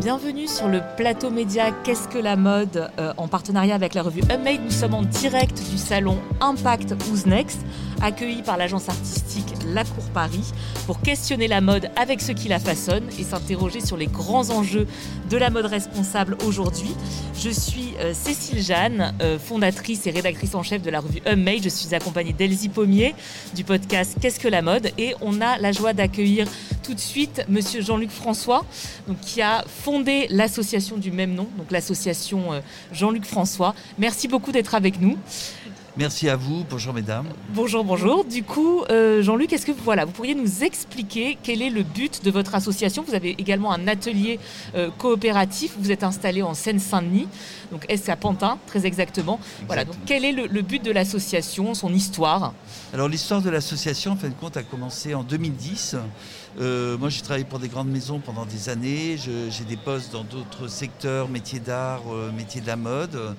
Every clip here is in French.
Bienvenue sur le plateau média Qu'est-ce que la mode euh, en partenariat avec la revue Unmade. Nous sommes en direct du salon Impact Who's Next, accueilli par l'agence artistique La Cour Paris pour questionner la mode avec ceux qui la façonnent et s'interroger sur les grands enjeux de la mode responsable aujourd'hui. Je suis euh, Cécile Jeanne, euh, fondatrice et rédactrice en chef de la revue Unmade. Je suis accompagnée d'Elsie Pommier du podcast Qu'est-ce que la mode? Et on a la joie d'accueillir tout de suite monsieur Jean-Luc François qui a fondé l'association du même nom, donc l'association euh, Jean-Luc François. Merci beaucoup d'être avec nous. Merci à vous. Bonjour mesdames. Bonjour, bonjour. Du coup, euh, Jean-Luc, est-ce que voilà, vous pourriez nous expliquer quel est le but de votre association? Vous avez également un atelier euh, coopératif. Vous êtes installé en Seine-Saint-Denis, donc est-ce à Pantin, très exactement? Voilà. Donc quel est le, le but de l'association, son histoire? Alors l'histoire de l'association, en fin de compte, a commencé en 2010. Euh, moi, j'ai travaillé pour des grandes maisons pendant des années. J'ai des postes dans d'autres secteurs, métiers d'art, métiers de la mode.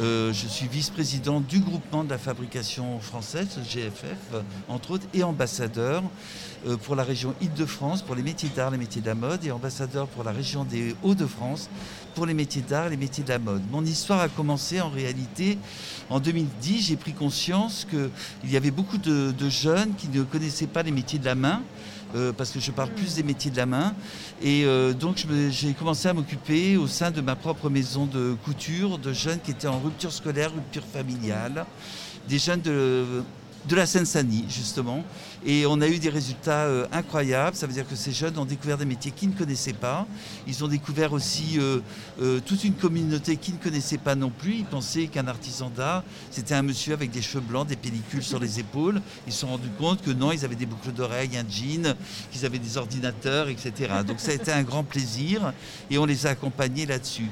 Euh, je suis vice-président du groupement de la fabrication française, GFF, entre autres, et ambassadeur euh, pour la région Île-de-France, pour les métiers d'art, les métiers de la mode, et ambassadeur pour la région des Hauts-de-France, pour les métiers d'art les métiers de la mode. Mon histoire a commencé en réalité en 2010. J'ai pris conscience qu'il y avait beaucoup de, de jeunes qui ne connaissaient pas les métiers de la main. Euh, parce que je parle plus des métiers de la main. Et euh, donc j'ai commencé à m'occuper au sein de ma propre maison de couture de jeunes qui étaient en rupture scolaire, rupture familiale, des jeunes de de la Seine-Saint-Denis, justement. Et on a eu des résultats euh, incroyables. Ça veut dire que ces jeunes ont découvert des métiers qu'ils ne connaissaient pas. Ils ont découvert aussi euh, euh, toute une communauté qu'ils ne connaissaient pas non plus. Ils pensaient qu'un artisan d'art, c'était un monsieur avec des cheveux blancs, des pellicules sur les épaules. Ils se sont rendus compte que non, ils avaient des boucles d'oreilles, un jean, qu'ils avaient des ordinateurs, etc. Donc ça a été un grand plaisir et on les a accompagnés là-dessus.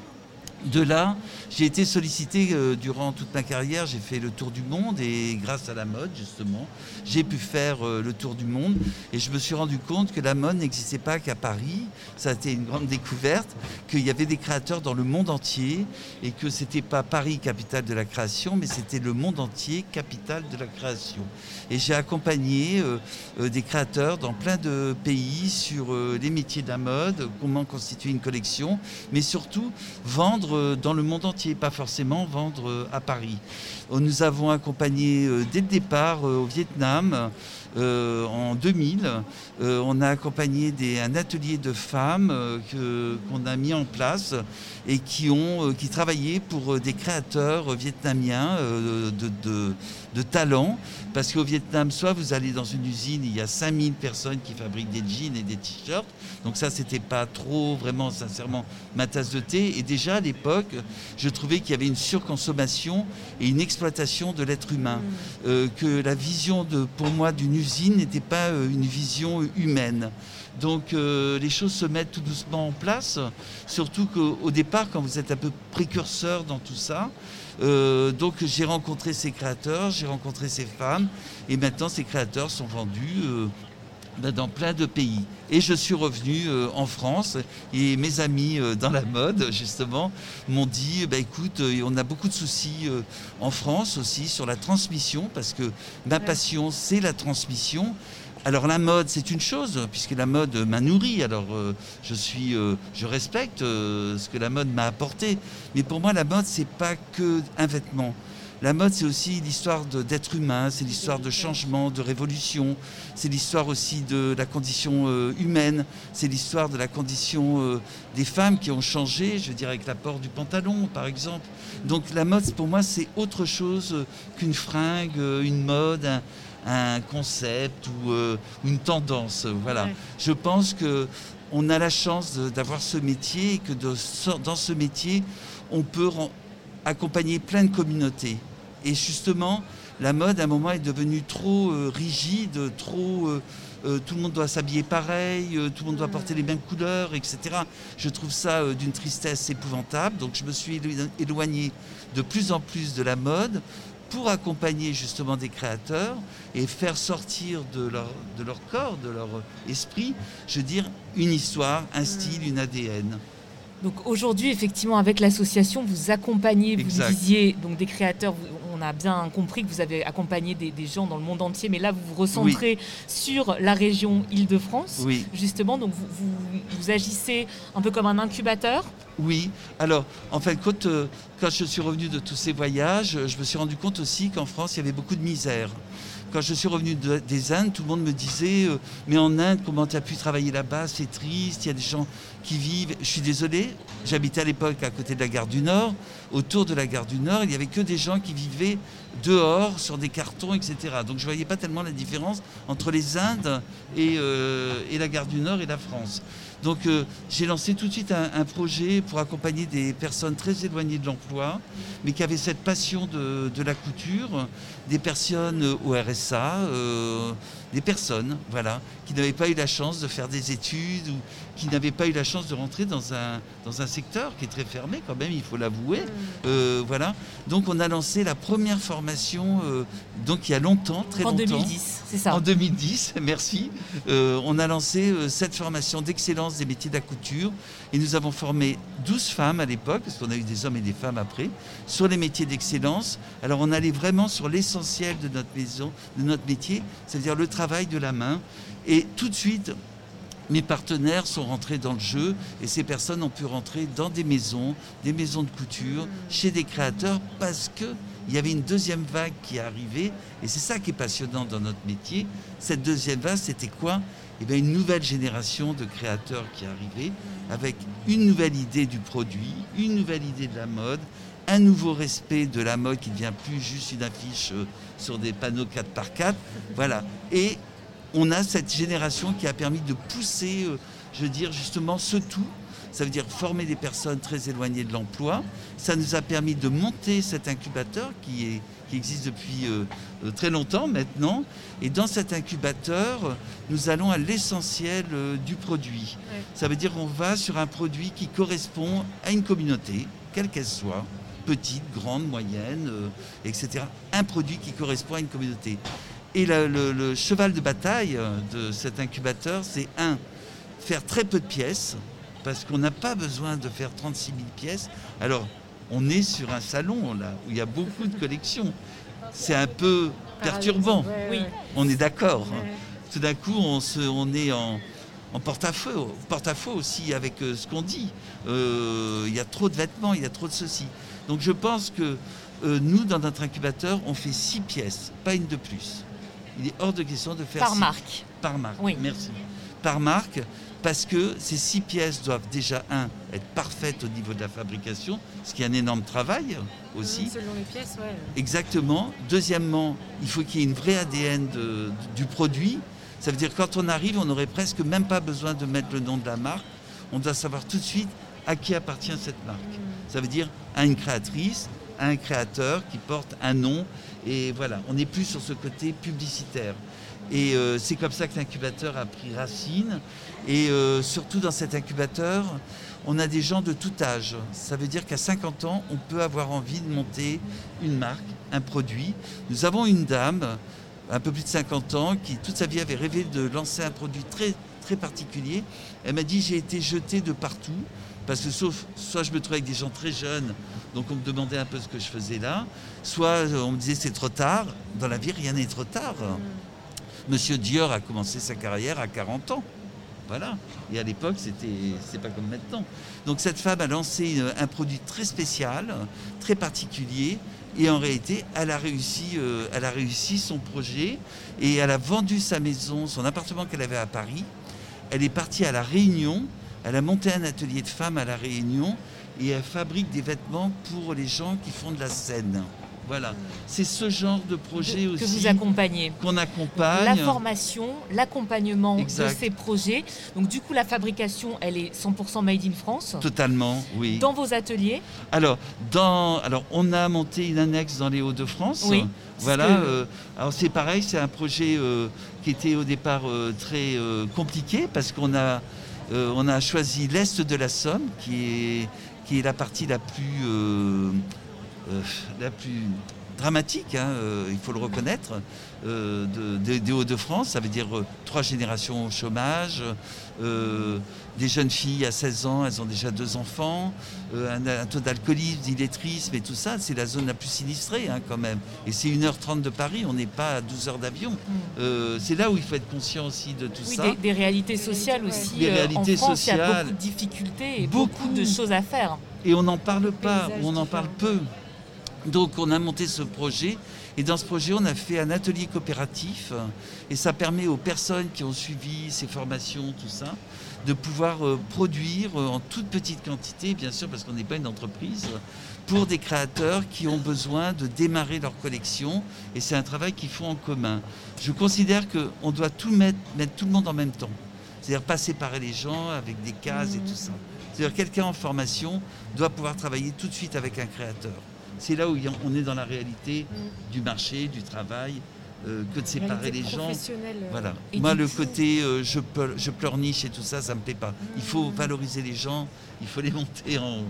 De là, j'ai été sollicité euh, durant toute ma carrière. J'ai fait le tour du monde et grâce à la mode, justement, j'ai pu faire euh, le tour du monde. Et je me suis rendu compte que la mode n'existait pas qu'à Paris. Ça a été une grande découverte, qu'il y avait des créateurs dans le monde entier et que c'était pas Paris, capitale de la création, mais c'était le monde entier, capitale de la création. Et j'ai accompagné euh, des créateurs dans plein de pays sur les métiers de la mode, comment constituer une collection, mais surtout vendre euh, dans le monde entier, pas forcément vendre euh, à Paris. Euh, nous avons accompagné dès le départ au Vietnam. En 2000, on a accompagné des, un atelier de femmes qu'on a mis en place et qui ont qui travaillaient pour des créateurs vietnamiens de, de, de talent. Parce qu'au Vietnam, soit vous allez dans une usine, il y a 5000 personnes qui fabriquent des jeans et des t-shirts. Donc ça, c'était pas trop vraiment, sincèrement, ma tasse de thé. Et déjà à l'époque, je trouvais qu'il y avait une surconsommation et une exploitation de l'être humain. Mm. Euh, que la vision de, pour moi d'une n'était pas euh, une vision humaine. Donc euh, les choses se mettent tout doucement en place, surtout qu'au départ, quand vous êtes un peu précurseur dans tout ça, euh, donc j'ai rencontré ces créateurs, j'ai rencontré ces femmes, et maintenant ces créateurs sont vendus euh, dans plein de pays. Et je suis revenu euh, en France, et mes amis dans la mode, justement, m'ont dit, bah, écoute, on a beaucoup de soucis en France aussi sur la transmission, parce que ma passion, c'est la transmission. Alors la mode, c'est une chose, puisque la mode m'a nourri. Alors euh, je suis, euh, je respecte euh, ce que la mode m'a apporté. Mais pour moi, la mode, c'est pas que un vêtement. La mode, c'est aussi l'histoire d'être humain, c'est l'histoire de changement, de révolution, c'est l'histoire aussi de la condition humaine, c'est l'histoire de la condition des femmes qui ont changé, je dire avec l'apport du pantalon par exemple. Donc la mode, pour moi, c'est autre chose qu'une fringue, une mode, un concept ou euh, une tendance. Voilà. Je pense que on a la chance d'avoir ce métier et que dans ce métier, on peut accompagner plein de communautés. Et justement, la mode, à un moment, est devenue trop euh, rigide, trop... Euh, tout le monde doit s'habiller pareil, tout le monde doit porter les mêmes couleurs, etc. Je trouve ça d'une tristesse épouvantable. Donc je me suis éloigné de plus en plus de la mode pour accompagner justement des créateurs et faire sortir de leur, de leur corps, de leur esprit, je veux dire, une histoire, un style, une ADN. Donc aujourd'hui, effectivement, avec l'association, vous accompagnez, vous disiez, donc des créateurs, on a bien compris que vous avez accompagné des, gens dans le monde entier, mais là, vous vous recentrez sur la région Île-de-France, oui. justement. Donc, vous, vous, agissez un peu comme un incubateur? Oui. Alors, en fait, quand, euh, quand je suis revenu de tous ces voyages, je me suis rendu compte aussi qu'en France, il y avait beaucoup de misère. Quand je suis revenu des Indes, tout le monde me disait euh, Mais en Inde, comment tu as pu travailler là-bas? C'est triste, il y a des gens qui vivent. Je suis désolé, j'habitais à l'époque à côté de la gare du Nord. Autour de la gare du Nord, il n'y avait que des gens qui vivaient dehors, sur des cartons, etc. Donc je ne voyais pas tellement la différence entre les Indes et, euh, la gare du Nord et la France. Donc euh, j'ai lancé tout de suite un, projet pour accompagner des personnes très éloignées de l'emploi, mais qui avaient cette passion de, la couture, des personnes au RSA, euh, des personnes voilà, qui n'avaient pas eu la chance de faire des études ou qui n'avaient pas eu la chance de rentrer dans un, dans un secteur qui est très fermé quand même, il faut l'avouer. Mm. Euh, voilà. Donc on a lancé la première formation, euh, donc il y a longtemps, très longtemps. En 2010, c'est ça. En 2010, merci. Euh, on a lancé cette formation d'excellence des métiers de la couture et nous avons formé 12 femmes à l'époque, parce qu'on a eu des hommes et des femmes après, sur les métiers d'excellence. Alors on allait vraiment sur l'essentiel de notre maison, de notre métier, c'est-à-dire le travail de la main. Et tout de suite, mes partenaires sont rentrés dans le jeu et ces personnes ont pu rentrer dans des maisons, des maisons de couture, mm. chez des créateurs parce que il y avait une deuxième vague qui est arrivée et c'est ça qui est passionnant dans notre métier. Cette deuxième vague, c'était quoi? Eh bien, une nouvelle génération de créateurs qui arrivait avec une nouvelle idée du produit, une nouvelle idée de la mode, un nouveau respect de la mode qui ne devient plus juste une affiche euh, sur des panneaux 4 par 4 Voilà. Et on a cette génération qui a permis de pousser, euh, je veux dire, justement ce tout. Ça veut dire former des personnes très éloignées de l'emploi. Ça nous a permis de monter cet incubateur qui, est, qui existe depuis euh, euh, très longtemps maintenant. Et dans cet incubateur, nous allons à l'essentiel du produit. Ça veut dire qu'on va sur un produit qui correspond à une communauté, quelle qu'elle soit petite, grande, moyenne, etc. Un produit qui correspond à une communauté. Et le, cheval de bataille euh, de cet incubateur, c'est un, faire très peu de pièces, parce qu'on n'a pas besoin de faire 36 000 pièces. Alors, on est sur un salon là, où il y a beaucoup de collections. C'est un peu perturbant. Oui. On est d'accord. Tout d'un coup, on, se, on est en, porte-à-faux porte aussi avec euh, ce qu'on dit. Euh, il y a trop de vêtements, il y a trop de ceci. Donc je pense que nous, dans notre incubateur, on fait six pièces, pas une de plus il est hors de question de faire. Par marque. Par marque, oui. merci. Par marque, parce que ces six pièces doivent déjà, un, être parfaites au niveau de la fabrication, ce qui est un énorme travail aussi. Selon les pièces, oui. Exactement. Deuxièmement, il faut qu'il y ait une vraie ADN du produit. Ça veut dire que quand on arrive, on n'aurait presque même pas besoin de mettre le nom de la marque. On doit savoir tout de suite à qui appartient cette marque. Ça veut dire à une créatrice, à un créateur qui porte un nom et voilà, on n'est plus sur ce côté publicitaire. Et euh, c'est comme ça que l'incubateur a pris racine. Et euh, surtout dans cet incubateur, on a des gens de tout âge. Ça veut dire qu'à 50 ans, on peut avoir envie de monter une marque, un produit. Nous avons une dame, un peu plus de 50 ans, qui toute sa vie avait rêvé de lancer un produit très, très particulier. Elle m'a dit, j'ai été jetée de partout. Parce que sauf, soit je me trouvais avec des gens très jeunes, donc on me demandait un peu ce que je faisais là, soit euh, on me disait c'est trop tard. Dans la vie, rien n'est trop tard. Mm. Monsieur Dior a commencé sa carrière à 40 ans. Voilà. Et à l'époque, c'était, c'est pas comme maintenant. Donc cette femme a lancé un produit très spécial, très particulier, et en réalité, elle a réussi, euh, elle a réussi son projet et elle a vendu sa maison, son appartement qu'elle avait à Paris. Elle est partie à la Réunion elle a monté un atelier de femmes à La Réunion et elle fabrique des vêtements pour les gens qui font de la scène. Voilà, c'est ce genre de projet aussi que vous accompagnez, qu'on accompagne. La formation, l'accompagnement de ces projets. Donc du coup, la fabrication, elle est 100% made in France. Totalement, oui. Dans vos ateliers. Alors, dans, alors on a monté une annexe dans les Hauts-de-France. Oui. Voilà. Euh, alors c'est pareil, c'est un projet euh, qui était au départ euh, très compliqué parce qu'on a euh, on a choisi l'est de la Somme, qui est, qui est la partie la plus, euh, euh, la plus dramatique, hein, euh, il faut le reconnaître, euh, de- des Hauts-de-France. Ça veut dire euh, trois générations au chômage, euh, des jeunes filles à 16 ans, elles ont déjà deux enfants, euh, un, un taux d'alcoolisme, d'illettrisme et tout ça. C'est la zone la plus sinistrée hein, quand même. Et c'est 1h30 de Paris, on n'est pas à 12 heures d'avion. Euh, c'est là où il faut être conscient aussi de tout Oui, ça. des, des réalités sociales aussi. Des euh, réalités en France, il y a sociales. beaucoup de difficultés et Beaucoup. beaucoup, de choses à faire. Et on n'en parle pas, on en parle peu. Donc on a monté ce projet et dans ce projet on a fait un atelier coopératif et ça permet aux personnes qui ont suivi ces formations, tout ça, de pouvoir euh, produire euh, en toute petite quantité, bien sûr parce qu'on n'est pas une entreprise, pour des créateurs qui ont besoin de démarrer leur collection et c'est un travail qu'ils font en commun. Je considère qu'on doit tout mettre, mettre tout le monde en même temps. C'est-à-dire pas séparer les gens avec des cases et tout ça. C'est-à-dire quelqu'un en formation doit pouvoir travailler tout de suite avec un créateur. C'est là où on est dans la réalité du marché, du travail, euh, que de séparer les gens. Voilà. Et Moi, le côté euh, je, je pleurniche et tout ça, ça me plaît pas. Il faut valoriser les gens, il faut les monter en.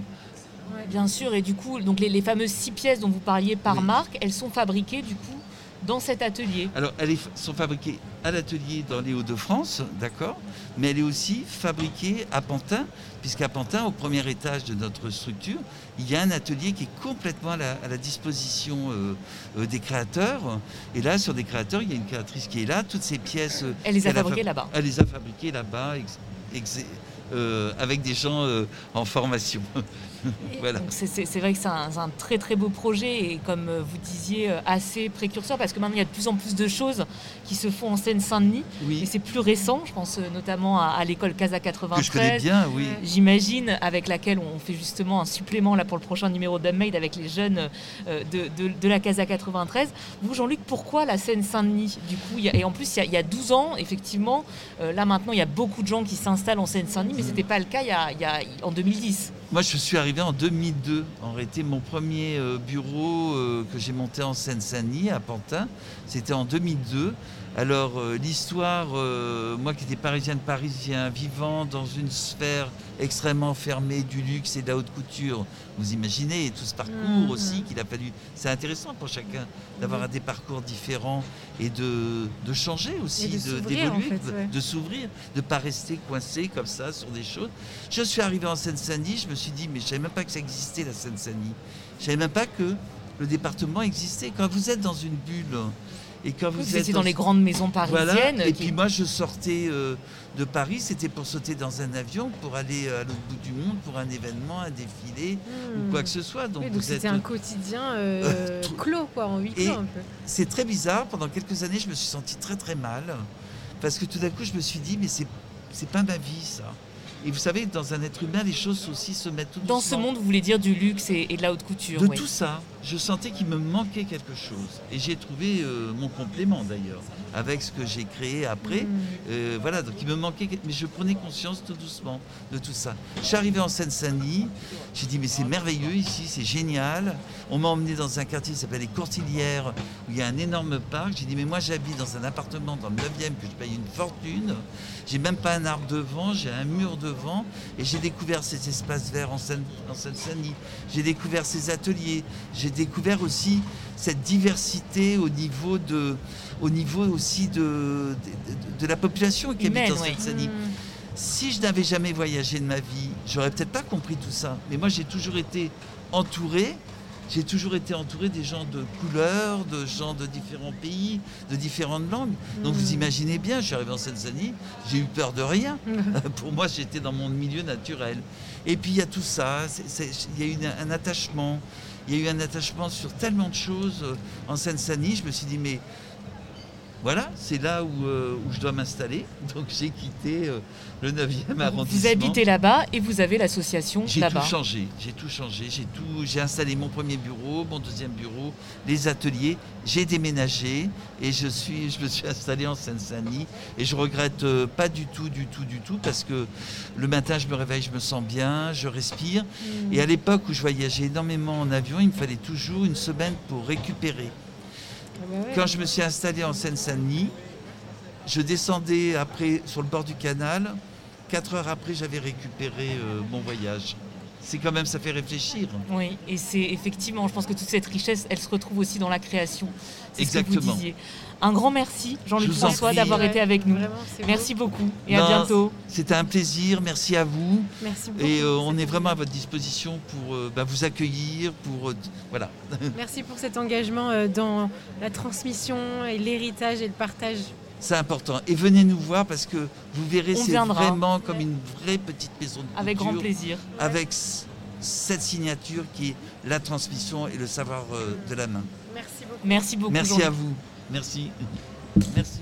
Bien sûr, et du coup, donc les, les fameuses six pièces dont vous parliez par Oui. marque, elles sont fabriquées du coup dans cet atelier. Alors, elles sont fabriquées à l'atelier dans les Hauts-de-France, d'accord, mais elle est aussi fabriquée à Pantin, puisqu'à Pantin, au premier étage de notre structure, il y a un atelier qui est complètement à la, à la disposition euh, euh, des créateurs. Et là, sur des créateurs, il y a une créatrice qui est là, toutes ces pièces. euh, Elle les a fabriquées fab- là-bas. Elle les a fabriquées là-bas, euh, avec des gens euh, en formation. voilà. C'est- vrai que c'est un, très très beau projet et comme euh, vous disiez, euh, assez précurseur parce que maintenant il y a de plus en plus de choses qui se font en Seine-Saint-Denis. Et Oui, c'est plus récent, je pense euh, notamment à, à l'école Casa que je connais 93. bien, oui. J'imagine, avec laquelle on fait justement un supplément là pour le prochain numéro d'Unmade avec les jeunes de, de- de la Casa 93. Vous, Jean-Luc, pourquoi la Seine-Saint-Denis Du coup, il y a- et en plus, il y, a, il y a 12 ans, effectivement, là maintenant, il y a beaucoup de gens qui s'installent en Seine-Saint-Denis, mais ce n'était pas le cas il y a, il y a- en 2010. Moi, je suis arrivé en 2002. En réalité, mon premier euh, bureau euh, que j'ai monté en Seine-Saint-Denis, à Pantin, c'était en 2002. Alors, euh, l'histoire, euh, moi qui étais parisienne parisien, vivant dans une sphère extrêmement fermée du luxe et de la haute couture, vous imaginez tout ce parcours Mhm. aussi qu'il a fallu. C'est intéressant pour chacun d'avoir des parcours différents et de, de changer aussi, Et de de- en d'évoluer, fait, ouais. de s'ouvrir, de ne pas rester coincé comme ça sur des choses. Je suis arrivé en Seine-Saint-Denis, je me suis dit, mais je ne savais même pas que ça existait la Seine-Saint-Denis. Je ne savais même pas que le département existait. Quand vous êtes dans une bulle et quand vous, Vous êtes étiez dans les grandes maisons voilà. parisiennes. Et qui- puis moi, je sortais euh, de Paris, c'était pour sauter dans un avion, pour aller à l'autre bout du monde, pour un événement, un défilé ou quoi que ce soit. Donc, Hmm. Oui, donc vous êtes- c'était un quotidien euh, clos, quoi, en huis clos un peu. c'est très bizarre. Pendant quelques années, je me suis senti très très mal parce que tout d'un coup, je me suis dit, mais c'est c'est pas ma vie ça. Et vous savez, dans un être humain, les choses aussi se mettent tout Dans ce monde, vous voulez dire du luxe et, et de la haute couture. De oui. tout ça, je sentais qu'il me manquait quelque chose. Et j'ai trouvé euh, mon complément d'ailleurs, avec ce que j'ai créé après. Hmm. Euh, voilà, donc il me manquait, mais je prenais conscience tout doucement de tout ça. Je suis arrivé en Seine-Saint-Denis, j'ai dit mais c'est merveilleux ici, c'est génial. On m'a emmené dans un quartier qui s'appelle les Courtilières, où il y a un énorme parc. J'ai dit mais moi j'habite dans un appartement dans le 9e que je paye une fortune. J'ai même pas un arbre devant, j'ai un mur devant, et j'ai découvert ces espaces verts en Seine- en Seine-Saint-Denis. J'ai découvert ces ateliers, j'ai découvert aussi cette diversité au niveau de, au niveau aussi de, de, la population qui Humaine, habite en. Seine-Saint-Denis. Si je n'avais jamais voyagé de ma vie, j'aurais peut-être pas compris tout ça. Mais moi, j'ai toujours été entouré. J'ai toujours été entouré des gens de couleurs, de gens de différents pays, de différentes langues. Donc vous Mm. imaginez bien, je suis arrivé en Seine-Saint-Denis, j'ai eu peur de rien. Pour moi, j'étais dans mon milieu naturel. Et puis il y a tout ça, il y a eu un, un attachement. Il y a eu un attachement sur tellement de choses euh, en Seine-Saint-Denis. Je me suis dit, mais voilà, c'est là où, euh, où je dois m'installer. Donc j'ai quitté euh, le 9e arrondissement. Vous habitez là-bas et vous avez l'association J'ai là-bas. tout changé, j'ai tout changé, j'ai tout, j'ai installé mon premier bureau, mon deuxième bureau, les ateliers, j'ai déménagé et je suis, je me suis installé en Seine-Saint-Denis et je regrette euh, pas du tout, du tout, du tout parce que le matin je me réveille, je me sens bien, je respire Hmm. et à l'époque où je voyageais énormément en avion, il me fallait toujours une semaine pour récupérer. Quand je me suis installé en Seine-Saint-Denis, je descendais après sur le bord du canal. Quatre heures après, j'avais récupéré euh, mon voyage. C'est quand même, ça fait réfléchir. Oui, et c'est effectivement, je pense que toute cette richesse, elle se retrouve aussi dans la création. C'est ce que vous Exactement. disiez. Un grand merci, Jean-Luc François, d'avoir Ouais, été avec nous. Vraiment, beau. Merci beaucoup et à bientôt. C'était un plaisir, merci à vous. Merci beaucoup. Et euh, on est vraiment à votre disposition pour euh, bah, vous accueillir, pour... euh, voilà. Merci pour cet engagement euh, dans la transmission et l'héritage et le partage. C'est important. Et venez nous voir parce que vous verrez, c'est vraiment comme une vraie petite maison de Avec grand plaisir. Avec cette signature qui est la transmission et le savoir euh, de la main. Merci beaucoup. Merci beaucoup. Merci à vous. Merci. Merci.